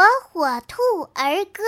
火火兔儿歌。